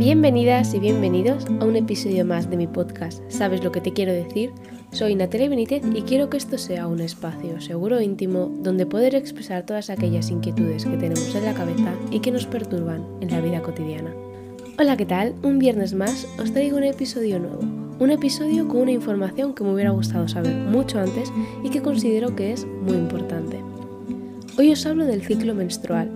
Bienvenidas y bienvenidos a un episodio más de mi podcast ¿Sabes lo que te quiero decir? Soy Natalia Benítez y quiero que esto sea un espacio seguro e íntimo donde poder expresar todas aquellas inquietudes que tenemos en la cabeza y que nos perturban en la vida cotidiana. Hola, ¿qué tal? Un viernes más os traigo un episodio nuevo. Un episodio con una información que me hubiera gustado saber mucho antes y que considero que es muy importante. Hoy os hablo del ciclo menstrual,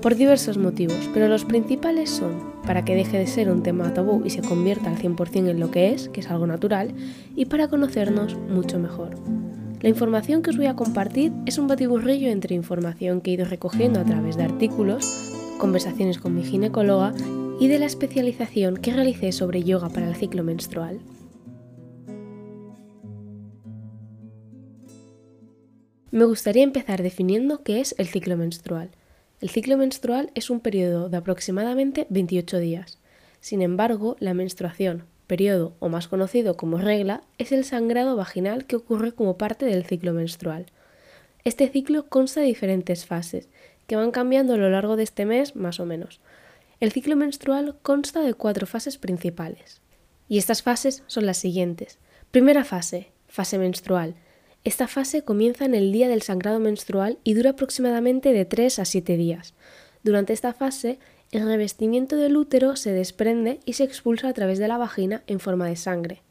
por diversos motivos, pero los principales son para que deje de ser un tema tabú y se convierta al 100% en lo que es, que es algo natural, y para conocernos mucho mejor. La información que os voy a compartir es un batiburrillo entre información que he ido recogiendo a través de artículos, conversaciones con mi ginecóloga y de la especialización que realicé sobre yoga para el ciclo menstrual. Me gustaría empezar definiendo qué es el ciclo menstrual. El ciclo menstrual es un periodo de aproximadamente 28 días. Sin embargo, la menstruación, periodo o más conocido como regla, es el sangrado vaginal que ocurre como parte del ciclo menstrual. Este ciclo consta de diferentes fases, que van cambiando a lo largo de este mes más o menos. El ciclo menstrual consta de cuatro fases principales. Y estas fases son las siguientes. Primera fase, fase menstrual, esta fase comienza en el día del sangrado menstrual y dura aproximadamente de 3 a 7 días. Durante esta fase, el revestimiento del útero se desprende y se expulsa a través de la vagina en forma de sangre.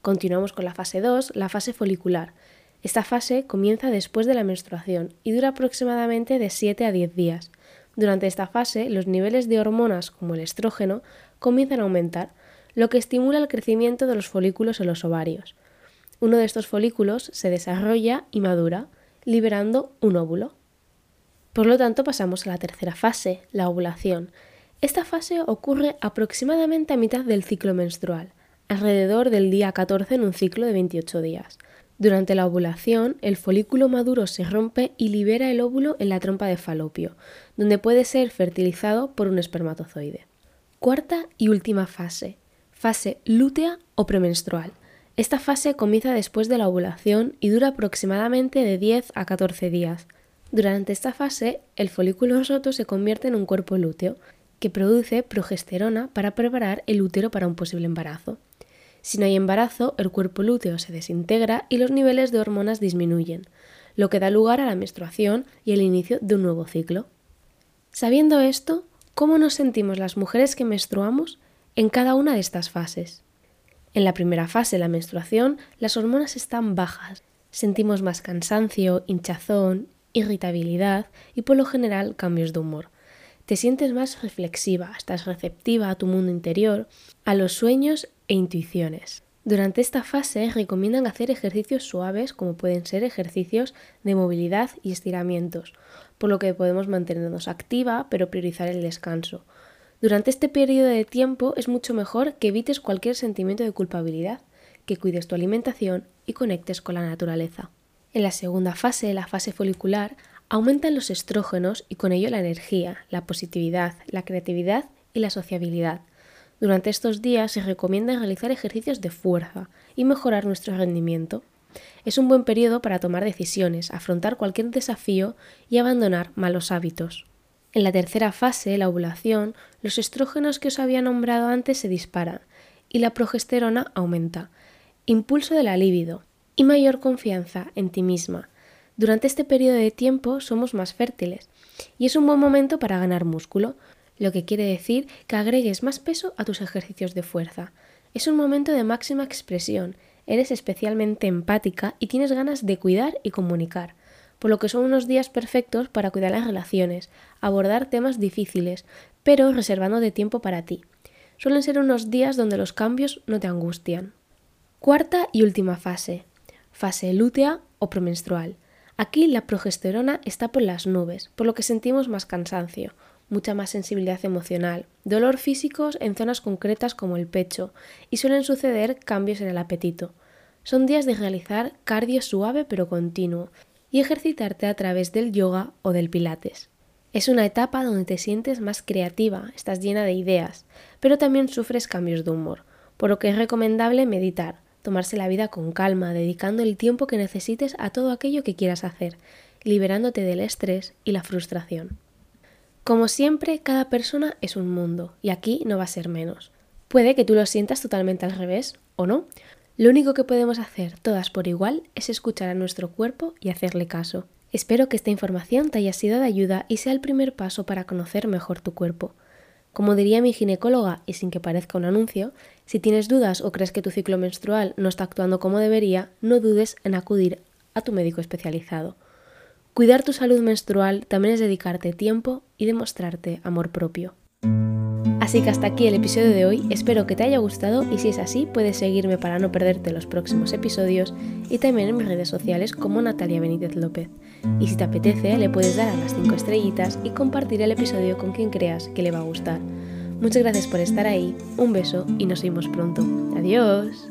Continuamos con la fase 2, la fase folicular. Esta fase comienza después de la menstruación y dura aproximadamente de 7 a 10 días. Durante esta fase, los niveles de hormonas como el estrógeno comienzan a aumentar, lo que estimula el crecimiento de los folículos en los ovarios. Uno de estos folículos se desarrolla y madura, liberando un óvulo. Por lo tanto, pasamos a la tercera fase, la ovulación. Esta fase ocurre aproximadamente a mitad del ciclo menstrual, alrededor del día 14 en un ciclo de 28 días. Durante la ovulación, el folículo maduro se rompe y libera el óvulo en la trompa de falopio, donde puede ser fertilizado por un espermatozoide. Cuarta y última fase, fase lútea o premenstrual. Esta fase comienza después de la ovulación y dura aproximadamente de 10 a 14 días. Durante esta fase, el folículo roto se convierte en un cuerpo lúteo, que produce progesterona para preparar el útero para un posible embarazo. Si no hay embarazo, el cuerpo lúteo se desintegra y los niveles de hormonas disminuyen, lo que da lugar a la menstruación y el inicio de un nuevo ciclo. Sabiendo esto, ¿cómo nos sentimos las mujeres que menstruamos en cada una de estas fases? En la primera fase, la menstruación, las hormonas están bajas. Sentimos más cansancio, hinchazón, irritabilidad y por lo general cambios de humor. Te sientes más reflexiva, estás receptiva a tu mundo interior, a los sueños e intuiciones. Durante esta fase recomiendan hacer ejercicios suaves como pueden ser ejercicios de movilidad y estiramientos, por lo que podemos mantenernos activa pero priorizar el descanso. Durante este periodo de tiempo es mucho mejor que evites cualquier sentimiento de culpabilidad, que cuides tu alimentación y conectes con la naturaleza. En la segunda fase, la fase folicular, aumentan los estrógenos y con ello la energía, la positividad, la creatividad y la sociabilidad. Durante estos días se recomienda realizar ejercicios de fuerza y mejorar nuestro rendimiento. Es un buen periodo para tomar decisiones, afrontar cualquier desafío y abandonar malos hábitos. En la tercera fase, la ovulación, los estrógenos que os había nombrado antes se disparan y la progesterona aumenta, impulso de la libido y mayor confianza en ti misma. Durante este periodo de tiempo somos más fértiles y es un buen momento para ganar músculo, lo que quiere decir que agregues más peso a tus ejercicios de fuerza. Es un momento de máxima expresión, eres especialmente empática y tienes ganas de cuidar y comunicar por lo que son unos días perfectos para cuidar las relaciones, abordar temas difíciles, pero reservando de tiempo para ti. Suelen ser unos días donde los cambios no te angustian. Cuarta y última fase. Fase lútea o premenstrual. Aquí la progesterona está por las nubes, por lo que sentimos más cansancio, mucha más sensibilidad emocional, dolor físicos en zonas concretas como el pecho, y suelen suceder cambios en el apetito. Son días de realizar cardio suave pero continuo, y ejercitarte a través del yoga o del pilates. Es una etapa donde te sientes más creativa, estás llena de ideas, pero también sufres cambios de humor, por lo que es recomendable meditar, tomarse la vida con calma, dedicando el tiempo que necesites a todo aquello que quieras hacer, liberándote del estrés y la frustración. Como siempre, cada persona es un mundo y aquí no va a ser menos. Puede que tú lo sientas totalmente al revés o no. Lo único que podemos hacer todas por igual es escuchar a nuestro cuerpo y hacerle caso. Espero que esta información te haya sido de ayuda y sea el primer paso para conocer mejor tu cuerpo. Como diría mi ginecóloga, y sin que parezca un anuncio, si tienes dudas o crees que tu ciclo menstrual no está actuando como debería, no dudes en acudir a tu médico especializado. Cuidar tu salud menstrual también es dedicarte tiempo y demostrarte amor propio. Así que hasta aquí el episodio de hoy, espero que te haya gustado y si es así puedes seguirme para no perderte los próximos episodios y también en mis redes sociales como Natalia Benítez López. Y si te apetece le puedes dar a las 5 estrellitas y compartir el episodio con quien creas que le va a gustar. Muchas gracias por estar ahí, un beso y nos vemos pronto. Adiós.